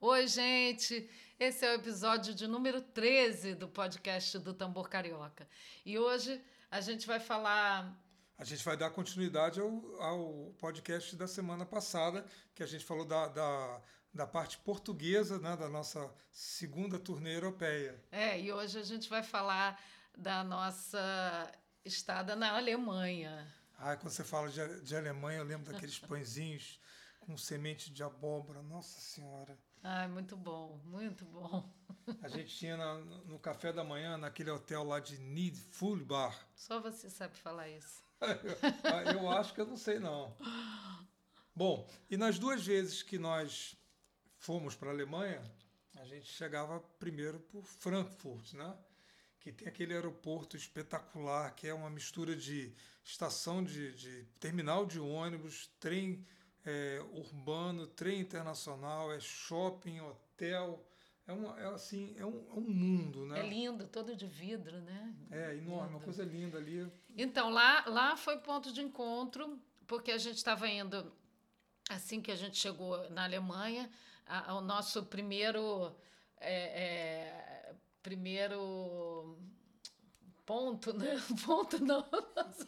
Oi, gente! Esse é o episódio de número 13 do podcast do Tambor Carioca. E hoje a gente vai falar. A gente vai dar continuidade ao, ao podcast da semana passada, que a gente falou da, da, da parte portuguesa né, da nossa segunda turnê europeia. É, e hoje a gente vai falar da nossa estada na Alemanha. Ah, quando você fala de, de Alemanha, eu lembro daqueles pãezinhos com semente de abóbora. Nossa Senhora. Ai, muito bom, muito bom. A gente tinha na, no café da manhã, naquele hotel lá de Need Full Bar. Só você sabe falar isso. eu, eu acho que eu não sei, não. Bom, e nas duas vezes que nós fomos para a Alemanha, a gente chegava primeiro por Frankfurt, né? que tem aquele aeroporto espetacular, que é uma mistura de estação de, de terminal de ônibus, trem é, urbano, trem internacional, é shopping, hotel. É, uma, é assim, é um, é um mundo, né? É lindo, todo de vidro, né? É, enorme, lindo. uma coisa linda ali. Então, lá, lá foi ponto de encontro, porque a gente estava indo, assim que a gente chegou na Alemanha, a, o nosso primeiro. É, é, primeiro ponto, né? Ponto não.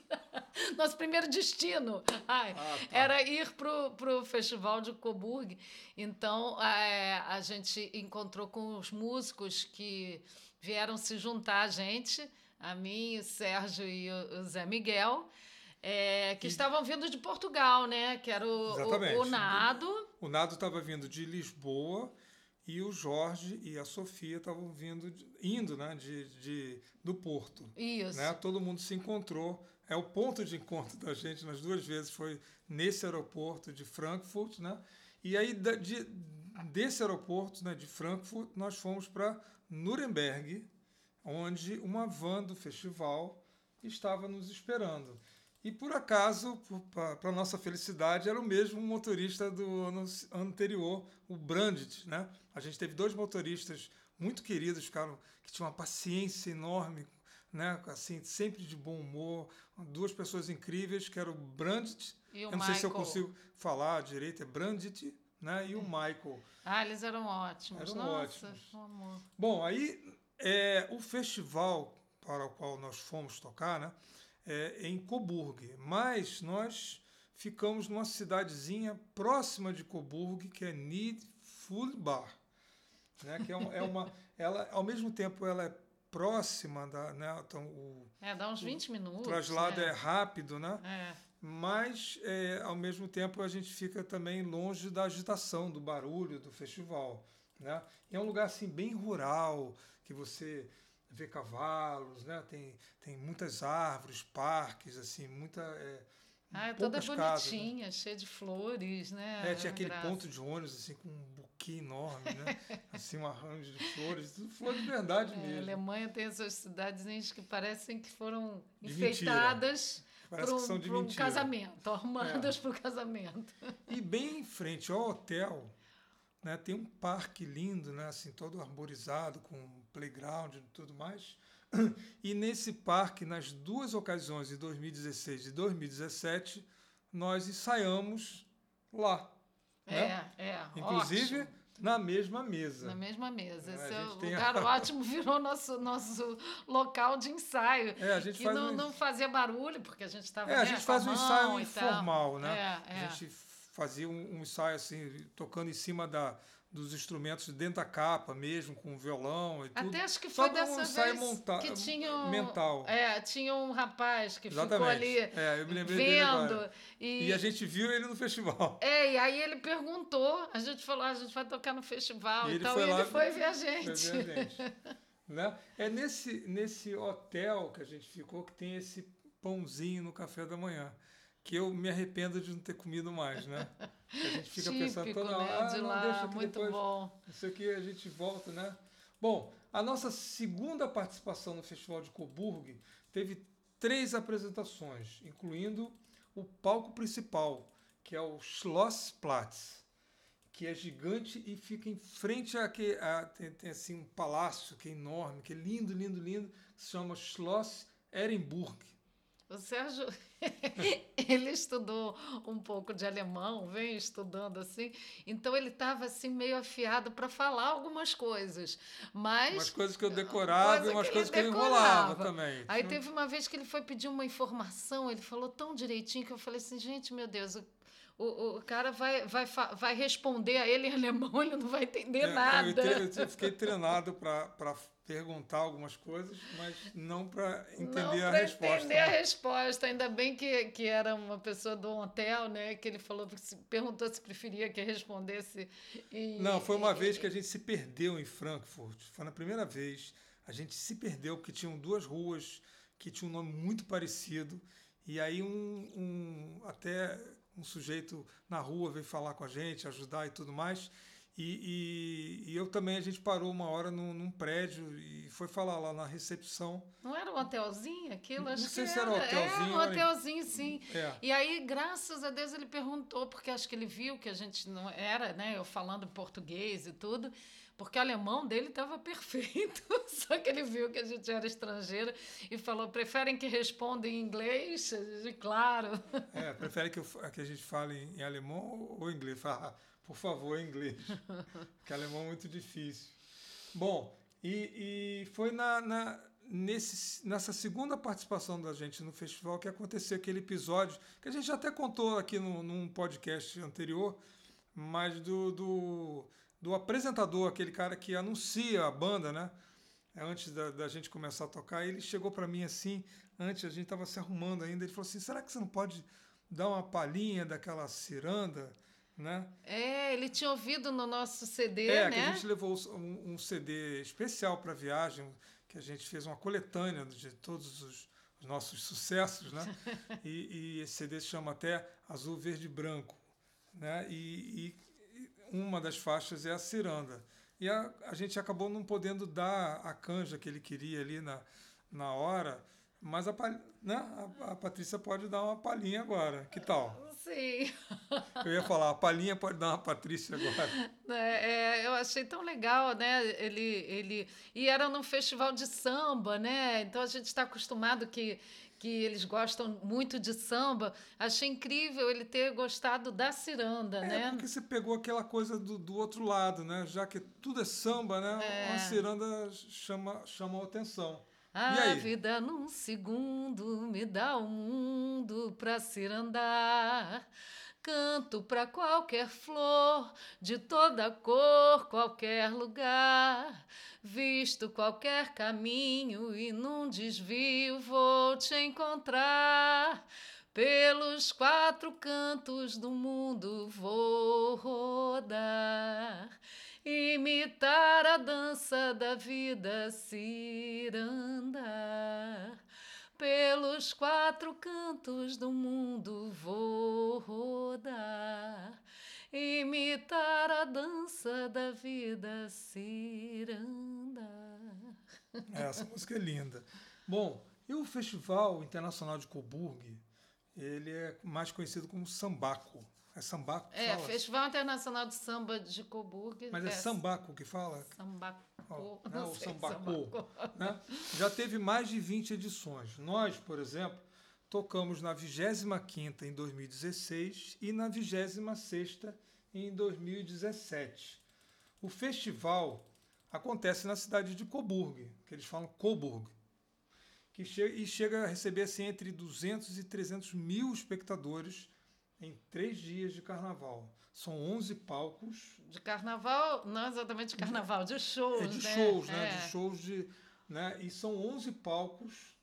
Nosso primeiro destino ai, ah, tá. era ir para o Festival de Coburg. Então, é, a gente encontrou com os músicos que vieram se juntar a gente, a mim, o Sérgio e o, Zé Miguel. É, que e... estavam vindo de Portugal, né? Que era o, o, o Nado. O Nado estava vindo de Lisboa e o Jorge e a Sofia estavam vindo indo né, de, de, do Porto. Isso. Né? Todo mundo se encontrou. É o ponto de encontro da gente nas duas vezes foi nesse aeroporto de Frankfurt, né? E aí de, desse aeroporto, né, de Frankfurt, nós fomos para Nuremberg, onde uma van do festival estava nos esperando. E por acaso, para nossa felicidade, era o mesmo motorista do ano anterior, o Brandit. Né? A gente teve dois motoristas muito queridos, que tinham uma paciência enorme, né? assim, sempre de bom humor, duas pessoas incríveis, que era o Brandit. E o Eu não Michael. sei se eu consigo falar direito, é Brandit né? e o Michael. Ah, eles eram ótimos. Eram Nossa, ótimos. Amor. Bom, aí é, o festival para o qual nós fomos tocar, né? É, em Coburg, mas nós ficamos numa cidadezinha próxima de Coburg, que é Nidfulbar, né? Que é, uma, é uma, ela ao mesmo tempo ela é próxima da, né? Então o é dá uns 20 minutos. O traslado né? é rápido, né? É. Mas é, ao mesmo tempo a gente fica também longe da agitação, do barulho do festival, né? E é um lugar assim bem rural que você ver cavalos, né? Tem, tem muitas árvores, parques, assim, muita. É, ah, é toda bonitinha, casas, né? cheia de flores, né? É, tinha aquele ponto de ônibus, assim, com um buquê enorme, né? assim, um arranjo de flores, tudo flor de verdade é, mesmo. A Alemanha tem essas cidadezinhas que parecem que foram de enfeitadas para um, um casamento, arrumadas é. para o casamento. E bem em frente ao hotel, né, tem um parque lindo, né, assim, todo arborizado, com playground e tudo mais. E nesse parque, nas duas ocasiões, de 2016 e 2017, nós ensaiamos lá. É, né? é. Inclusive ótimo. na mesma mesa. Na mesma mesa. Esse é, lugar a... ótimo virou nosso, nosso local de ensaio. É, a gente que faz não, um... não fazia barulho, porque a gente estava. É, né, a gente faz um ensaio informal, né? É, é. A gente fazia um, um ensaio assim, tocando em cima da dos instrumentos dentro da capa mesmo, com violão e tudo. Até acho que foi Só dessa vez monta que tinha um, mental. É, tinha um rapaz que Exatamente. ficou ali é, vendo. E, e, a gente viu ele no festival. É, e aí ele perguntou, a gente falou, ah, a gente vai tocar no festival e então ele ele foi ver a gente. Foi ver a gente. né? É nesse, nesse hotel que a gente ficou que tem esse pãozinho no café da manhã que eu me arrependo de não ter comido mais, né? A gente fica Típico, pensando toda hora, né? ah, de não, lá, deixa que muito depois, bom. não sei o que, a gente volta, né? Bom, a nossa segunda participação no Festival de Coburg teve três apresentações, incluindo o palco principal, que é o Schlossplatz, que é gigante e fica em frente a, que, a tem, tem, assim um palácio que é enorme, que é lindo, lindo, lindo, que se chama Schloss Ehrenburg. O Sérgio, ele estudou um pouco de alemão, vem estudando assim, então ele estava assim meio afiado para falar algumas coisas, mas umas coisas que eu decorava coisa e umas coisas que ele enrolava também. Aí teve uma vez que ele foi pedir uma informação, ele falou tão direitinho que eu falei assim, gente, meu Deus, o, o cara vai, vai, vai responder a ele em alemão, ele não vai entender é, nada. Eu, eu, fiquei treinado para perguntar algumas coisas, mas não para entender não a resposta. entender né? a resposta. Ainda bem que, que era uma pessoa do hotel, né? Que ele falou, perguntou se preferia que respondesse. E, não, foi uma e, vez que a gente se perdeu em Frankfurt. Foi na primeira vez. A gente se perdeu porque tinham duas ruas que tinham um nome muito parecido. E aí um, um até um sujeito na rua veio falar com a gente, ajudar e tudo mais. E, e, e eu também, a gente parou uma hora num, num, prédio e foi falar lá na recepção. Não era um hotelzinho aquilo? Não acho sei se era um hotelzinho. É, um hotelzinho, sim. É. E aí, graças a Deus, ele perguntou, porque acho que ele viu que a gente não era, né? Eu falando português e tudo porque o alemão dele estava perfeito, só que ele viu que a gente era estrangeira e falou: preferem que responda em inglês? Claro. É, prefere que, eu, que a gente fale em alemão ou inglês? Fala, por favor, em inglês, porque alemão é muito difícil. Bom, e, e foi na, na, nesse, nessa segunda participação da gente no festival que aconteceu aquele episódio que a gente até contou aqui no, num podcast anterior, mas do, do do apresentador, aquele cara que anuncia a banda, né? É, antes da, da gente começar a tocar, ele chegou para mim assim, antes a gente estava se arrumando ainda, ele falou assim: será que você não pode dar uma palhinha daquela ciranda? Né? É, ele tinha ouvido no nosso CD, é, né? que a gente levou um, um CD especial para a viagem, que a gente fez uma coletânea de todos os, os nossos sucessos, né? e, e, esse CD se chama até Azul, Verde e Branco, né? E, e uma das faixas é a ciranda. E a, a gente acabou não podendo dar a canja que ele queria ali na, na hora, mas a, né, a, a Patrícia pode dar uma palhinha agora. Que tal? Sim. Eu ia falar, a palhinha pode dar uma Patrícia agora. É, é, eu achei tão legal, né? Ele, ele... E era num festival de samba, né? Então a gente está acostumado que que eles gostam muito de samba. Achei incrível ele ter gostado da ciranda, é, né? porque você pegou aquela coisa do, do outro lado, né? Já que tudo é samba, né? É. A ciranda chama, chama a atenção. A vida num segundo me dá o um mundo pra cirandar. Canto para qualquer flor, de toda cor, qualquer lugar. Visto qualquer caminho e num desvio vou te encontrar. Pelos quatro cantos do mundo vou rodar, imitar a dança da vida ciranda pelos quatro cantos do mundo vou rodar, imitar a dança da vida ciranda. É, essa música é linda. Bom, e o Festival Internacional de Coburg, ele é mais conhecido como Sambaco. É sambaco É, fala? Festival Internacional de Samba de Coburg. Mas é, é sambaco que fala? Sambaco. Né? O sambaco. Né? Já teve mais de 20 edições. Nós, por exemplo, tocamos na 25ª em 2016 e na 26ª em 2017. O festival acontece na cidade de Coburg, que eles falam Coburg, que chega, e chega a receber assim, entre 200 e 300 mil espectadores em três dias de carnaval. São 11 palcos. De carnaval, não exatamente de carnaval, de shows. É de né? shows, né? É. De shows de. Né? E são 11 palcos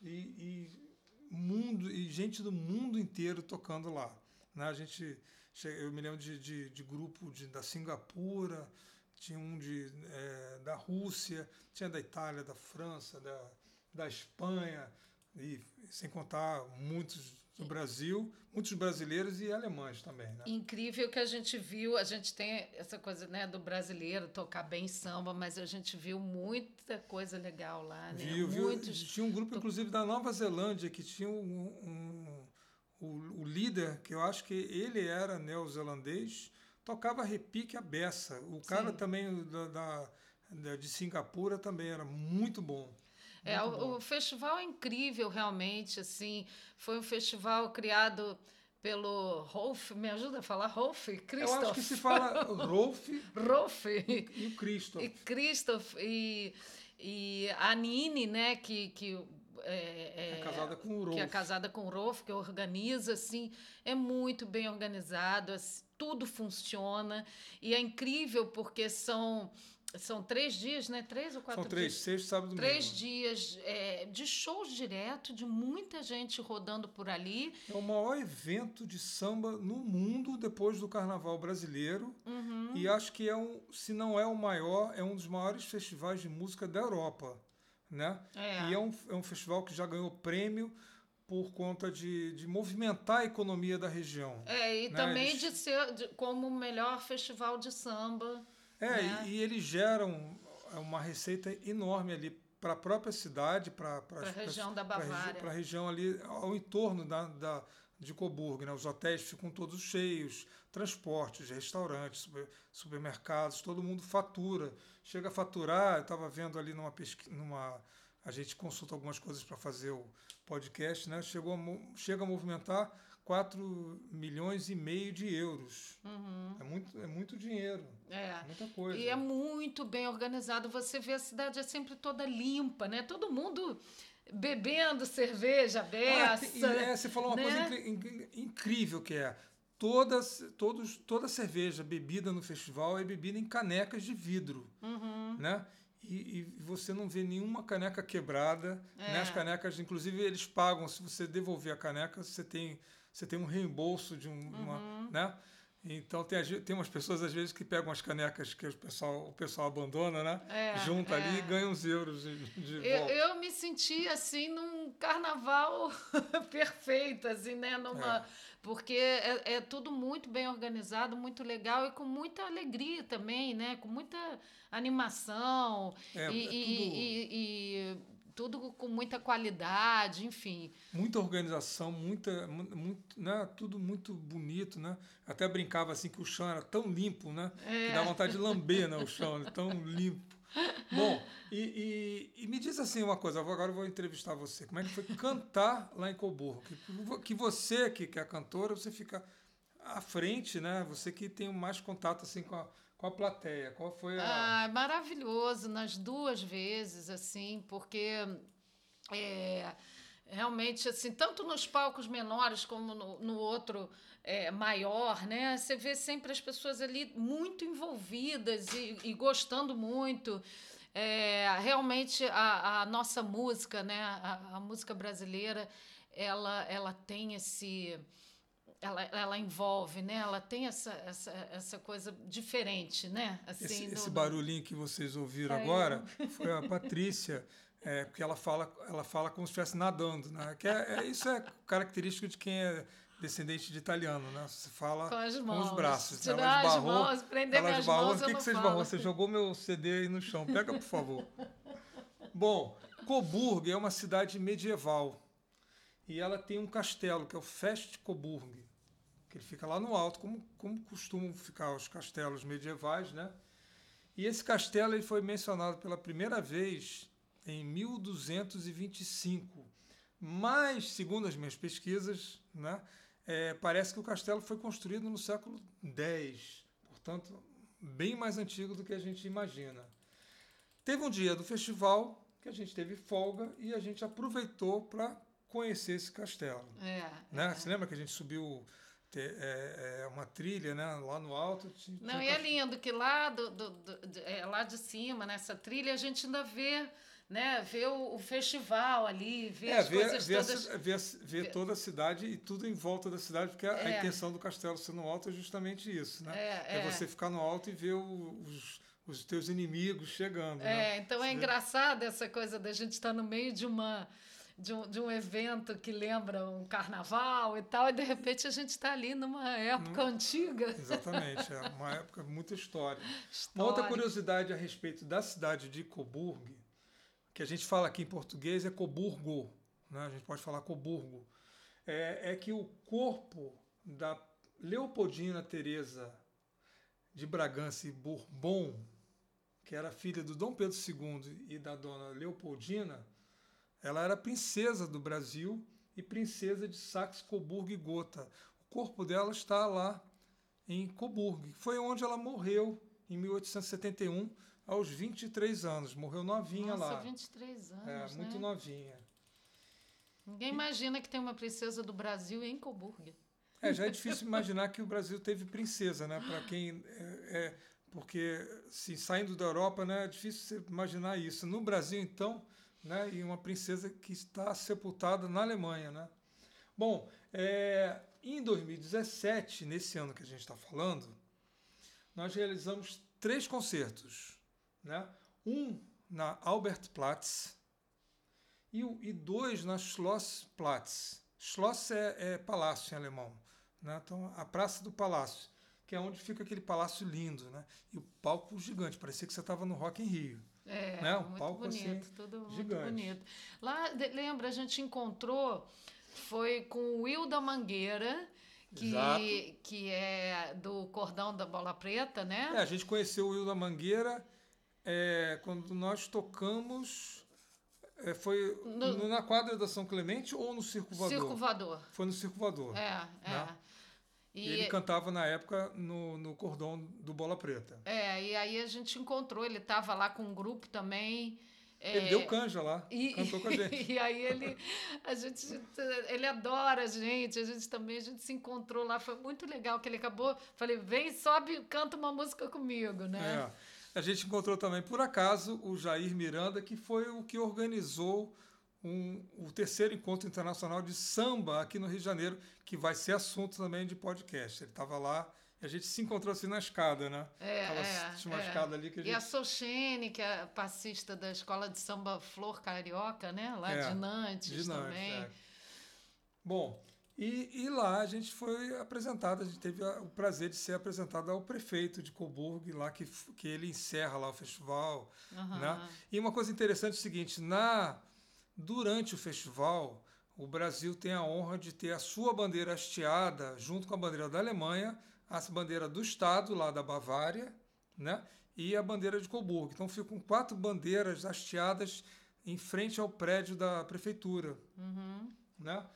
e, e, mundo, e gente do mundo inteiro tocando lá. Né? A gente. Eu me lembro de, de, de grupo de, da Singapura, tinha um de, é, da Rússia, tinha da Itália, da França, da, da Espanha, e sem contar muitos do Brasil, muitos brasileiros e alemães também. Né? Incrível que a gente viu, a gente tem essa coisa né, do brasileiro tocar bem samba, mas a gente viu muita coisa legal lá. Né? Viu, Muitos... viu. Tinha um grupo, inclusive, da Nova Zelândia, que tinha um, um o, o, líder, que eu acho que ele era neozelandês, tocava repique a beça. O cara Sim. também da, da, de Singapura também era muito bom. É, o, o, festival é incrível, realmente, assim. Foi um festival criado pelo Rolf, me ajuda a falar Rolf? Christoph. Eu acho que se fala Rolf. Rolf. E, e o Christoph. E Christoph. E, e a Nini, né, que, que é, é, é, casada com o Rolf. Que é casada com o Rolf, que organiza, assim, é muito bem organizado, assim, tudo funciona. E é incrível porque são são três dias, né? Três ou quatro São três, dias? sexta, sábado e Três dias é, de shows direto, de muita gente rodando por ali. É o maior evento de samba no mundo depois do Carnaval brasileiro. Uhum. E acho que é um, se não é o maior, é um dos maiores festivais de música da Europa. Né? É. E é um, é um festival que já ganhou prêmio por conta de, de movimentar a economia da região. É, e né? também Eles... de ser de, como o melhor festival de samba. É, né? e, e eles geram uma receita enorme ali para a própria cidade, para a região da Bavária. Para a região ali ao entorno da, da, de Coburgo. Né? Os hotéis ficam todos cheios, transportes, restaurantes, super, supermercados, todo mundo fatura. Chega a faturar, eu estava vendo ali numa pesquisa, numa, a gente consulta algumas coisas para fazer o podcast, né? Chegou a, chega a movimentar 4 milhões e meio de euros. Uhum. É, muito, é muito dinheiro. É. Muita coisa. E é muito bem organizado. Você vê a cidade é sempre toda limpa, né? Todo mundo bebendo cerveja beça. Ah, é, você falou uma né? coisa inc incrível que é todas, todos, toda cerveja bebida no festival é bebida em canecas de vidro, uhum. né? E, e, você não vê nenhuma caneca quebrada, é. né? As canecas, inclusive, eles pagam. Se você devolver a caneca, você tem você tem um reembolso de um, uhum. uma, né? Então tem, tem umas pessoas às vezes que pegam as canecas que o pessoal, o pessoal abandona, né? É, Junta é. ali e ganha uns euros de, de eu, volta. eu me senti assim num carnaval perfeito, assim, né? Numa, É. Porque é, é tudo muito bem organizado, muito legal e com muita alegria também, né? Com muita animação É, e, é e- tudo- e- e tudo com muita qualidade, enfim. muita organização, muita, mu- muito, né? Tudo muito bonito, né? Até brincava assim que o chão era tão limpo, né? Que dá vontade de lamber, né? O chão, é tão limpo. Bom, e, e- e me diz assim uma coisa, agora eu vou entrevistar você. Como é que foi cantar lá em Coburgo? Que, que você, que, que é cantora, você fica à frente, né? Você que tem mais contato assim com a, com a plateia. Qual foi a. Ah, maravilhoso nas duas vezes, assim, porque é, realmente, assim, tanto nos palcos menores como no, no outro é, maior, né? Você vê sempre as pessoas ali muito envolvidas e, e gostando muito. É, realmente a, a nossa música, né? A, a música brasileira, ela, ela tem esse ela, ela envolve, né? Ela tem essa, essa, essa coisa diferente, né? Assim, Esse, esse barulhinho que vocês ouviram Saiu. agora foi a Patrícia, é, porque ela fala, ela fala como se estivesse nadando, né? Que é, é- isso é característico de quem é descendente de italiano, né? Você fala Com as com mãos. os braços. né? Tirar Ela as esbarrou, mãos, prender ela esbarrou. mãos, O que, que você falo. esbarrou? Você jogou meu CD aí no chão. Pega, por favor. Bom, Coburg é uma cidade medieval e ela tem um castelo, que é o Fest Coburg, que ele fica lá no alto, como, como costumam ficar os castelos medievais, né? E esse castelo ele foi mencionado pela primeira vez em 1225. Mas, segundo as minhas pesquisas, né, é, parece que o castelo foi construído no século X, portanto, bem mais antigo do que a gente imagina. Teve um dia do festival que a gente teve folga e a gente aproveitou para conhecer esse castelo. É, Né? é. Você lembra que a gente subiu é, é, uma trilha né, lá no alto? tinha- Não, tinha e é lindo que lá, do, do- do- de- é, lá de cima, nessa trilha, a gente ainda vê, né, vê o, o festival ali, vê É, as ver, coisas ver, a todas. ver, a ver toda a cidade e tudo em volta da cidade, porque a, a É. intenção do castelo ser no alto é justamente isso, né? É, é. você ficar no alto e ver o- os, os teus inimigos chegando. né? É, então é engraçado essa coisa da gente estar no meio de uma de um, de um evento que lembra um carnaval e tal, e de repente a gente está ali numa época Hum. antiga. Exatamente, é uma época muita história. Uma outra curiosidade a respeito da cidade de Coburg, que a gente fala aqui em português é Coburgo, né? a gente pode falar Coburgo, é, é que o corpo da Leopoldina Teresa de Bragança e Bourbon, que era filha do Dom Pedro II e da dona Leopoldina, Ela era princesa do Brasil e princesa de Saxe-Coburgo e Gotha. O corpo dela está lá em Coburgo. Foi onde ela morreu em 1871, aos 23 anos. Morreu novinha Nossa, lá. 23 anos. É, muito né? novinha. Ninguém imagina que tem uma princesa do Brasil em Coburg. É, já é difícil imaginar que o Brasil teve princesa, né? Para quem é, é, porque se saindo da Europa, né, é difícil você imaginar isso. No Brasil, então, né, e uma princesa que está sepultada na Alemanha, né? Bom, é, em 2017, nesse ano que a gente está falando, nós realizamos três concertos, né? Um na Albertplatz e, e dois na Schlossplatz. Schloss é, é palácio em alemão, né? Então a Praça do Palácio, que é onde fica aquele palácio lindo, né? E o palco gigante, parecia que você estava no Rock in Rio. É, Né? Um muito palco, assim, bonito, tudo muito gigante. bonito. Lá, lembra, a gente encontrou, foi com o Will da Mangueira, que, Exato. que é do Cordão da Bola Preta, né? É, a gente conheceu o Will da Mangueira é, quando nós tocamos. é, foi No- na quadra da São Clemente ou no Circo Voador? Circo Voador. Foi no Circo Voador. É, é. Né? E, E ele cantava na época no, no cordão do Bola Preta. é, e aí a gente encontrou, ele estava lá com um grupo também. é, Ele deu canja lá, E, cantou com a gente. e aí ele, a gente, ele adora a gente, a gente também, a gente se encontrou lá, foi muito legal que ele acabou, falei, vem, sobe, canta uma música comigo, né? É. A gente encontrou também, por acaso, o Jair Miranda, que foi o que organizou um- o terceiro encontro internacional de samba aqui no Rio de Janeiro, que vai ser assunto também de podcast. Ele estava lá e a gente se encontrou assim na escada, né? É, Tava- é, tinha uma é. escada ali que a E a gente. Sochene, que é passista da escola de samba Flor Carioca, né? Lá É, de Nantes, de Nantes, também. é. Bom, e, e lá a gente foi apresentado, a gente teve o prazer de ser apresentado ao prefeito de Coburg, lá que, que ele encerra lá o festival. Aham. né? E uma coisa interessante é o seguinte, na, durante o festival, o Brasil tem a honra de ter a sua bandeira hasteada junto com a bandeira da Alemanha, a bandeira do Estado, lá da Bavária, né? e a bandeira de Coburg. Então ficam quatro bandeiras hasteadas em frente ao prédio da prefeitura Uhum. né?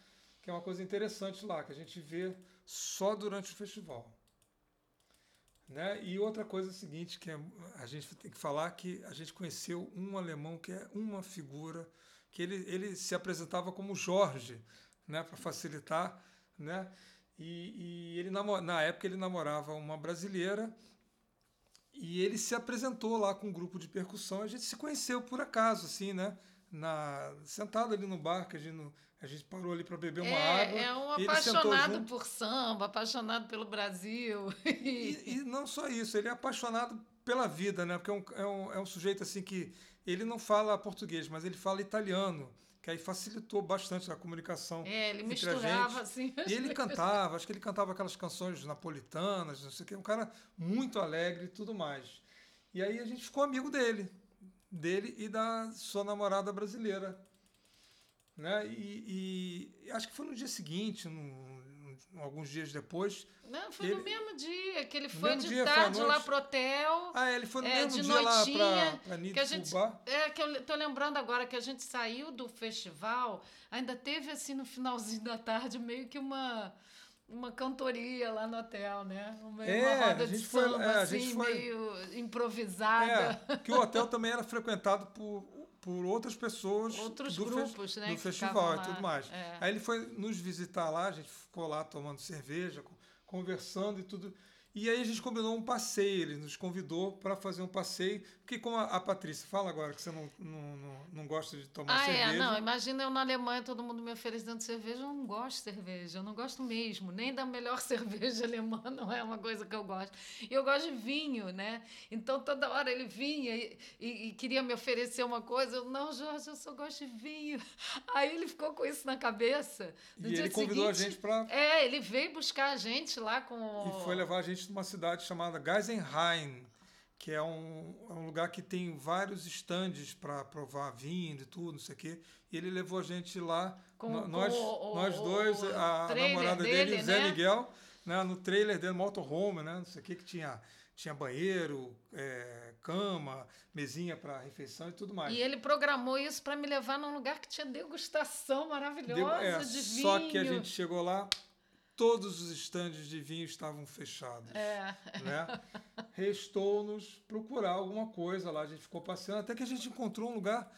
Que é uma coisa interessante lá, que a gente vê só durante o festival. Né? E outra coisa é a seguinte, que é, a gente tem que falar que a gente conheceu um alemão que é uma figura, que ele, ele se apresentava como Jorge, né? para facilitar, né? E, e ele namo- na época ele namorava uma brasileira e ele se apresentou lá com um grupo de percussão. A gente se conheceu por acaso, assim, né? Na, sentado ali no bar, que a gente, não- a gente parou ali para beber uma é, água. é um apaixonado por samba, apaixonado pelo Brasil. E, e não só isso, ele é apaixonado pela vida, né? Porque é um, é um, é um sujeito assim que ele não fala português, mas ele fala italiano, que aí facilitou bastante a comunicação. É, ele entre a misturava assim. E ele cantava, acho que ele cantava aquelas canções napolitanas, não sei o que, um cara muito alegre e tudo mais. E aí a gente ficou amigo dele, dele e da sua namorada brasileira. Né? E, e acho que foi no dia seguinte, num- alguns dias depois. Não, foi Ele- no mesmo dia que ele foi de dia, tarde lá pro hotel. Ah, ele foi no É, mesmo de dia lá noitinha, para que a gente é que eu tô lembrando agora que a gente saiu do festival, ainda teve assim no finalzinho da tarde meio que uma uma cantoria lá no hotel, né? Uma, É, uma roda a de gente foi- samba é, assim foi- meio improvisada. É, que o hotel também era frequentado por, por outras pessoas Outros do, fe- grupos, né, do festival e tudo mais. é. Aí ele foi nos visitar lá, a gente ficou lá tomando cerveja, co- conversando e tudo. E aí a gente combinou um passeio, ele nos convidou para fazer um passeio, porque como a, a Patrícia fala agora que você não, não, não, não gosta de tomar Ah, cerveja. é, não, imagina eu na Alemanha, todo mundo me oferecendo cerveja, eu não gosto de cerveja, eu não gosto mesmo, nem da melhor cerveja alemã, não é uma coisa que eu gosto. E eu gosto de vinho, né? Então toda hora ele vinha e, e- e queria me oferecer uma coisa, eu, não, Jorge, eu só gosto de vinho. Aí ele ficou com isso na cabeça. No E ele convidou a seguinte- gente para É, ele veio buscar a gente lá com... E foi levar a gente numa cidade chamada Geisenheim, que é um, é um lugar que tem vários estandes para provar vinho e tudo, não sei o quê. E ele levou a gente lá, Com- no- com nós, o- nós dois, a trailer namorada dele, dele, o Zé né? Miguel, né, no trailer dele, motorhome, né, não sei o que, que tinha, tinha banheiro, é, cama, mesinha para refeição e tudo mais. E ele programou isso para me levar num lugar que tinha degustação maravilhosa Deu, é, de vinho. Só que a gente chegou lá, todos os estandes de vinho estavam fechados. É. Né? Restou-nos procurar alguma coisa lá. A gente ficou passeando, até que a gente encontrou um lugar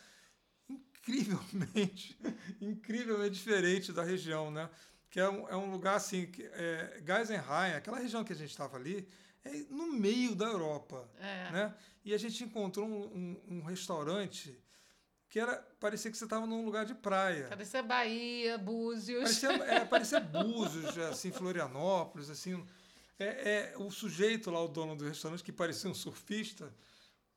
incrivelmente, incrivelmente diferente da região, né? Que é um, é um lugar assim, que é, Geisenheim, aquela região que a gente estava ali, é no meio da Europa, é. né? E a gente encontrou um, um, um restaurante que era parecia que você estava num lugar de praia. Parecia Bahia, Búzios. Parecia, é, parecia Búzios, assim, Florianópolis, assim. É, é, o sujeito lá, o dono do restaurante, que parecia um surfista,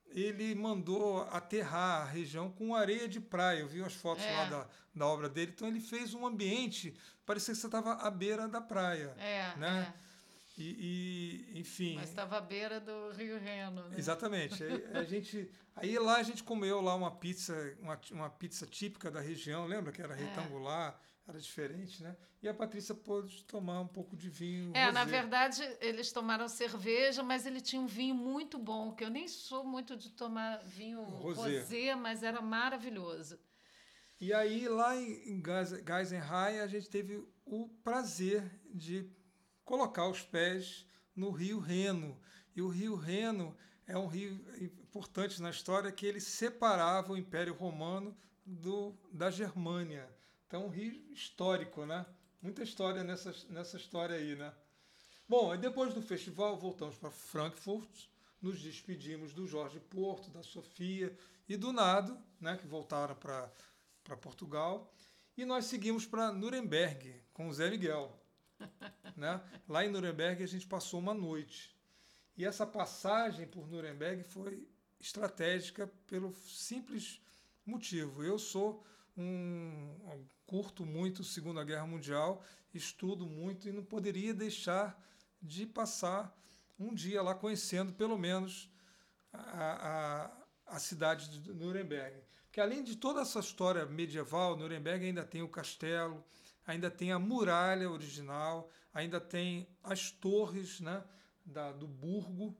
ele mandou aterrar a região com areia de praia. Eu vi as fotos é. lá da, da obra dele. Então ele fez um ambiente, parecia que você estava à beira da praia. É, né? É. E, e, enfim. Mas estava à beira do Rio Reno, né? Exatamente. Aí, a gente, aí lá a gente comeu lá uma pizza, uma, uma pizza típica da região, lembra que era é. retangular, era diferente, né? E a Patrícia pôde tomar um pouco de vinho. É, rosé. na verdade, eles tomaram cerveja, mas ele tinha um vinho muito bom, que eu nem sou muito de tomar vinho rosé, rosé mas era maravilhoso. E aí, lá em Geisenheim, a gente teve o prazer de colocar os pés no rio Reno. E o rio Reno é um rio importante na história que ele separava o Império Romano do, da Germânia. Então, um rio histórico, né? Muita história nessa, nessa história aí, né? Bom, depois do festival, voltamos para Frankfurt, nos despedimos do Jorge Porto, da Sofia e do Nado, né, que voltaram para Portugal, e nós seguimos para Nuremberg com o Zé Miguel. Né? Lá em Nuremberg a gente passou uma noite. E essa passagem por Nuremberg foi estratégica pelo simples motivo. Eu sou um, curto muito Segunda Guerra Mundial, estudo muito e não poderia deixar de passar um dia lá conhecendo pelo menos a, a, a cidade de Nuremberg. Porque além de toda essa história medieval, Nuremberg ainda tem o castelo, ainda tem a muralha original, ainda tem as torres né, da, do burgo.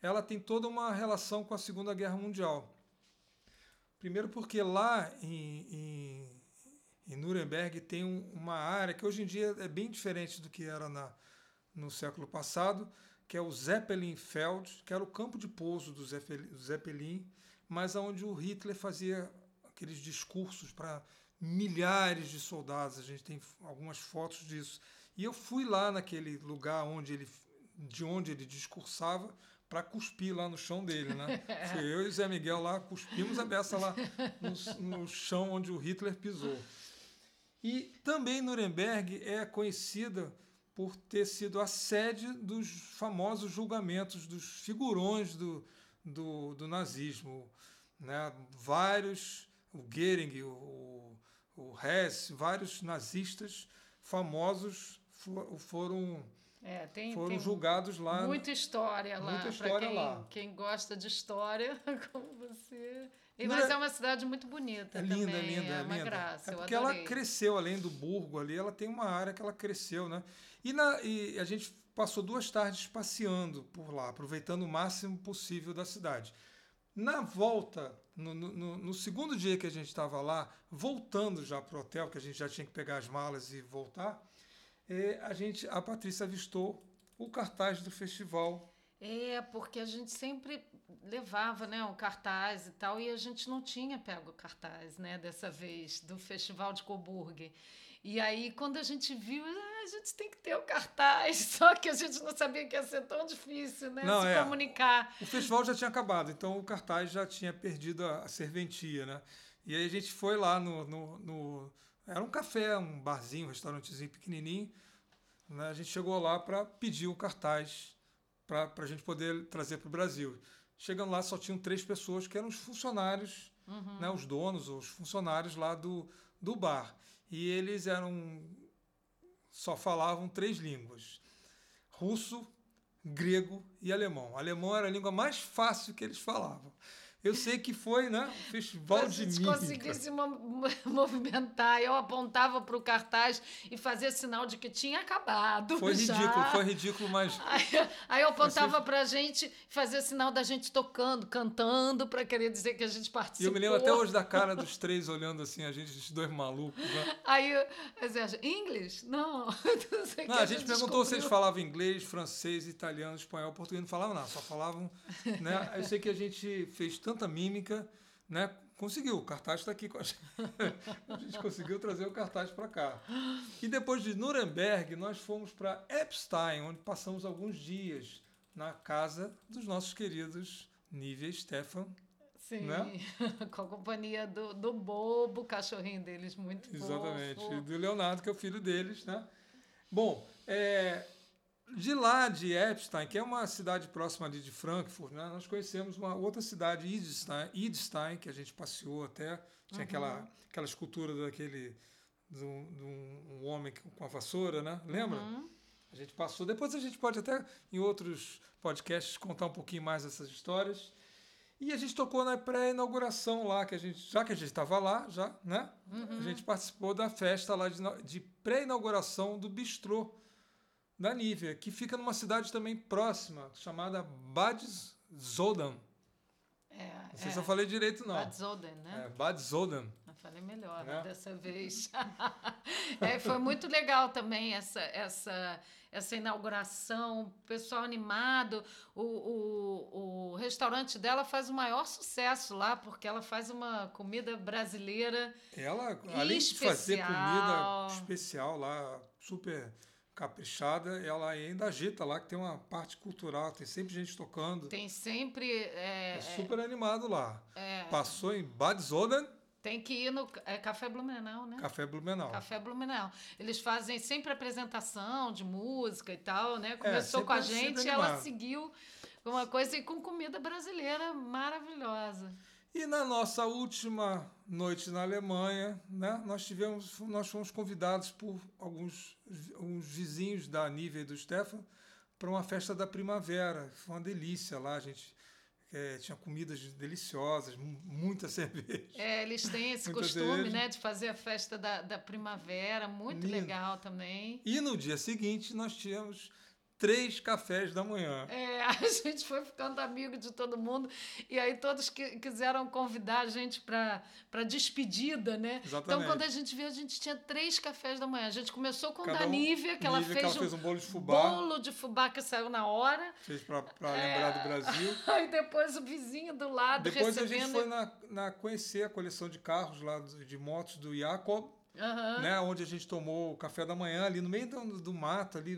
Ela tem toda uma relação com a Segunda Guerra Mundial. Primeiro porque lá em, em, em Nuremberg tem um, uma área que hoje em dia é bem diferente do que era na, no século passado, que é o Zeppelinfeld, que era o campo de pouso do Zeppelin, mas onde o Hitler fazia aqueles discursos para milhares de soldados. A gente tem algumas fotos disso. E eu fui lá naquele lugar onde ele, de onde ele discursava para cuspir lá no chão dele, né? Fui eu e o Zé Miguel lá, cuspimos a beça lá no, no chão onde o Hitler pisou. E também Nuremberg é conhecida por ter sido a sede dos famosos julgamentos dos figurões do, do, do nazismo. Né? Vários, o Goering, o, o Hess, vários nazistas famosos foram é, tem, foram tem julgados lá. Muita história lá. Muita história quem, lá. Quem gosta de história, como você. E, mas é, é uma cidade muito bonita é linda, também. Linda, é, é uma linda. graça. É porque ela cresceu além do burgo ali, ela tem uma área que ela cresceu, né? E, na, e a gente passou duas tardes passeando por lá, aproveitando o máximo possível da cidade. Na volta, no, no, no segundo dia que a gente estava lá, voltando já para o hotel, que a gente já tinha que pegar as malas e voltar, é, a gente, a Patrícia avistou o cartaz do festival. É, porque a gente sempre levava né, o cartaz e tal, e a gente não tinha pego o cartaz né, dessa vez, do Festival de Coburg. E aí, quando a gente viu, ah, gente tem que ter o cartaz, só que a gente não sabia que ia ser tão difícil né, não, se é. comunicar. O festival já tinha acabado, então o cartaz já tinha perdido a, serventia. Né? E aí a gente foi lá no, no, no era um café, um barzinho, um restaurantezinho pequenininho. Né? A gente chegou lá para pedir o cartaz para a gente poder trazer para o Brasil. Chegando lá, só tinham três pessoas que eram os funcionários, uhum. né? os donos, os funcionários lá do, do bar. E eles eram. Só falavam três línguas: russo, grego e alemão. O alemão era a língua mais fácil que eles falavam. Eu sei que foi, né? Um festival a de gente mímica. conseguia se mo- movimentar. Eu apontava para o cartaz e fazia sinal de que tinha acabado. Foi já. ridículo, foi ridículo, mas Aí, aí eu apontava para a gente, fazia sinal da gente tocando, cantando, para querer dizer que a gente e participou. eu me lembro até hoje da cara dos três olhando assim, a gente, esses dois malucos. Né? Aí, dizia, inglês? Não. Não, sei o Não, que a gente perguntou se eles falavam inglês, francês, italiano, espanhol, português, não falavam nada, só falavam, né? Eu sei que a gente fez tanta mímica, né? Conseguiu, o cartaz está aqui com a gente. A gente conseguiu trazer o cartaz para cá. E depois de Nuremberg, nós fomos para Epstein, onde passamos alguns dias na casa dos nossos queridos Nívia e Stefan. Sim, né? com a companhia do, do Bobo, cachorrinho deles, muito Exatamente. fofo. E do Leonardo, que é o filho deles, né? Bom, é, de lá de Epstein, que é uma cidade próxima ali de Frankfurt, né, nós conhecemos uma outra cidade, Idstein, Idstein que a gente passeou até. Tinha aquela, aquela escultura daquele. de um, de um- homem com a vassoura, né? Lembra? Uhum. A gente passou. Depois a gente pode até, em outros podcasts, contar um pouquinho mais dessas histórias. E a gente tocou na pré-inauguração lá, que a gente, já que a gente estava lá, já, né? A gente participou da festa lá de, de pré-inauguração do bistrô da Nívea, que fica numa cidade também próxima, chamada Bad Zodan. É, Não sei é. se eu falei direito, não. Bad Zoden, né? É, Bad Zodan. Eu falei melhor Né? dessa vez. É, foi muito legal também essa, essa, essa inauguração, o pessoal animado. O, o, o restaurante dela faz o maior sucesso lá, porque ela faz uma comida brasileira. Ela, além de fazer Especial. comida especial lá, super caprichada, ela ainda agita lá, que tem uma parte cultural, tem sempre gente tocando. Tem sempre. é, É super animado lá. é, Passou em Bad Zodan, tem que ir no é, Café Blumenau, né? Café Blumenau. Café Blumenau. Eles fazem sempre apresentação de música e tal, né? Começou sempre- com a gente e ela seguiu uma coisa e com comida brasileira maravilhosa. E na nossa última noite na Alemanha, né, nós tivemos, nós fomos convidados por alguns uns vizinhos da Nívia e do Stefan para uma festa da primavera. Foi uma delícia lá, a gente eh, tinha comidas deliciosas, mu- muita cerveja. É, eles têm esse costume, cerveja. né, de fazer a festa da, da primavera, muito Lindo. legal também. E no dia seguinte nós tínhamos três cafés da manhã. É, a gente foi ficando amigo de todo mundo e aí todos que quiseram convidar a gente para despedida, né? Então Exatamente. quando a gente viu a gente tinha três cafés da manhã. A gente começou com Cada da um- Nívia, que ela Nívia, fez, que ela um fez um bolo de fubá, bolo de fubá que saiu na hora. fez para lembrar do Brasil. Aí depois o vizinho do lado Depois a recebendo. gente foi na, na conhecer a coleção de carros lá, de motos do Jacob, Aham. né, onde a gente tomou o café da manhã ali no meio do, do mato, ali,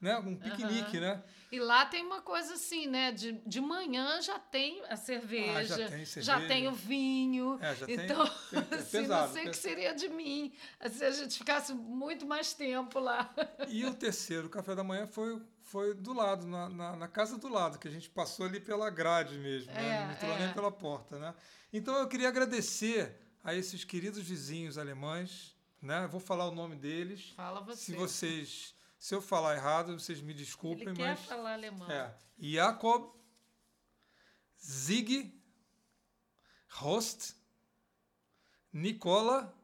né, um piquenique, né? E lá tem uma coisa assim, né? De, de manhã já tem a cerveja, Ah, já tem já cerveja. tem o vinho. É, já tem- então, tem- é assim, pesado, não sei o que seria de mim se a gente ficasse muito mais tempo lá. E o terceiro café da manhã foi, foi do lado, na, na, na casa do lado, que a gente passou ali pela grade mesmo, né? É, não entrou é. nem pela porta, né? Então eu queria agradecer a esses queridos vizinhos alemães, né? Vou falar o nome deles. Fala você. Se vocês, se eu falar errado, vocês me desculpem, Ele quer mas falar alemão. É. Jakob, Zig, Rost, Nicola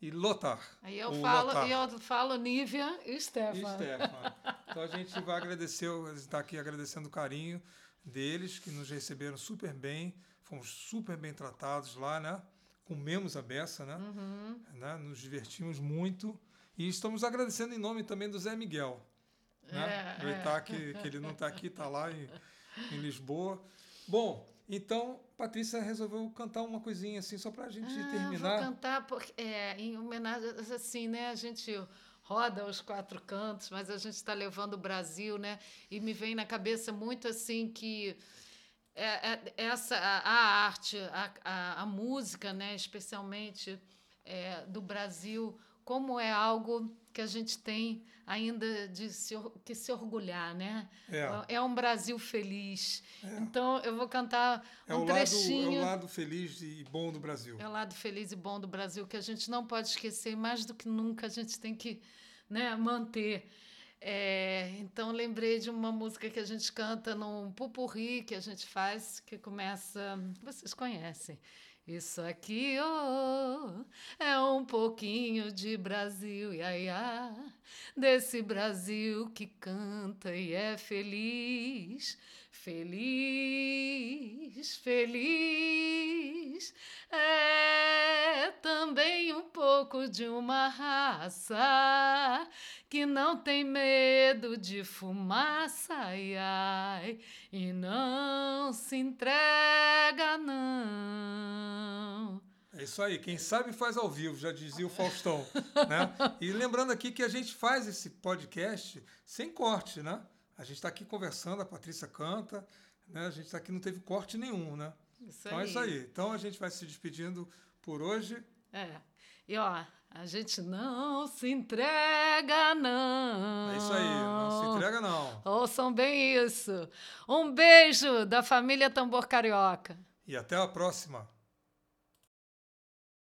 e Lothar. Aí eu falo, Lothar. e eu falo Nívia e E Stefan. Stefan. Então a gente vai agradecer, está aqui agradecendo o carinho deles, que nos receberam super bem, fomos super bem tratados lá, né? Comemos a beça, né? Uhum. né? Nos divertimos muito. E estamos agradecendo em nome também do Zé Miguel. Né? É, Aproveitar que, que ele não está aqui, está lá em, em Lisboa. Bom, então, Patrícia resolveu cantar uma coisinha assim, só para a gente Ah, terminar. Vou cantar porque, é, em homenagem, assim, né? A gente roda os quatro cantos, mas a gente está levando o Brasil, né? E me vem na cabeça muito assim que é, é- essa a, arte, a, a, a música, né? Especialmente é, do Brasil, como é algo que a gente tem ainda de se, que se orgulhar, né? É. É um Brasil feliz. Então eu vou cantar É, um o lado, é trechinho. o lado feliz e bom do Brasil. É o lado feliz e bom do Brasil que a gente não pode esquecer, mais do que nunca a gente tem que né, manter. É, então lembrei de uma música que a gente canta num pupurri que a gente faz, que começa. Vocês conhecem. Isso aqui oh, é um pouquinho de Brasil, ia, ia, desse Brasil que canta e é feliz, feliz, feliz. É também um pouco de uma raça que não tem medo de fumaça, ai, ai, e não se entrega, não. É isso aí, quem sabe faz ao vivo, já dizia o Faustão. né? E lembrando aqui que a gente faz esse podcast sem corte, né? A gente está aqui conversando, a Patrícia canta, né? A gente está aqui, não teve corte nenhum, né? Isso então é isso aí. Então a gente vai se despedindo por hoje. É. E ó, a gente não se entrega, não. É isso aí, não se entrega, não. Ouçam bem isso. Um beijo da família Tambor Carioca. E até a próxima.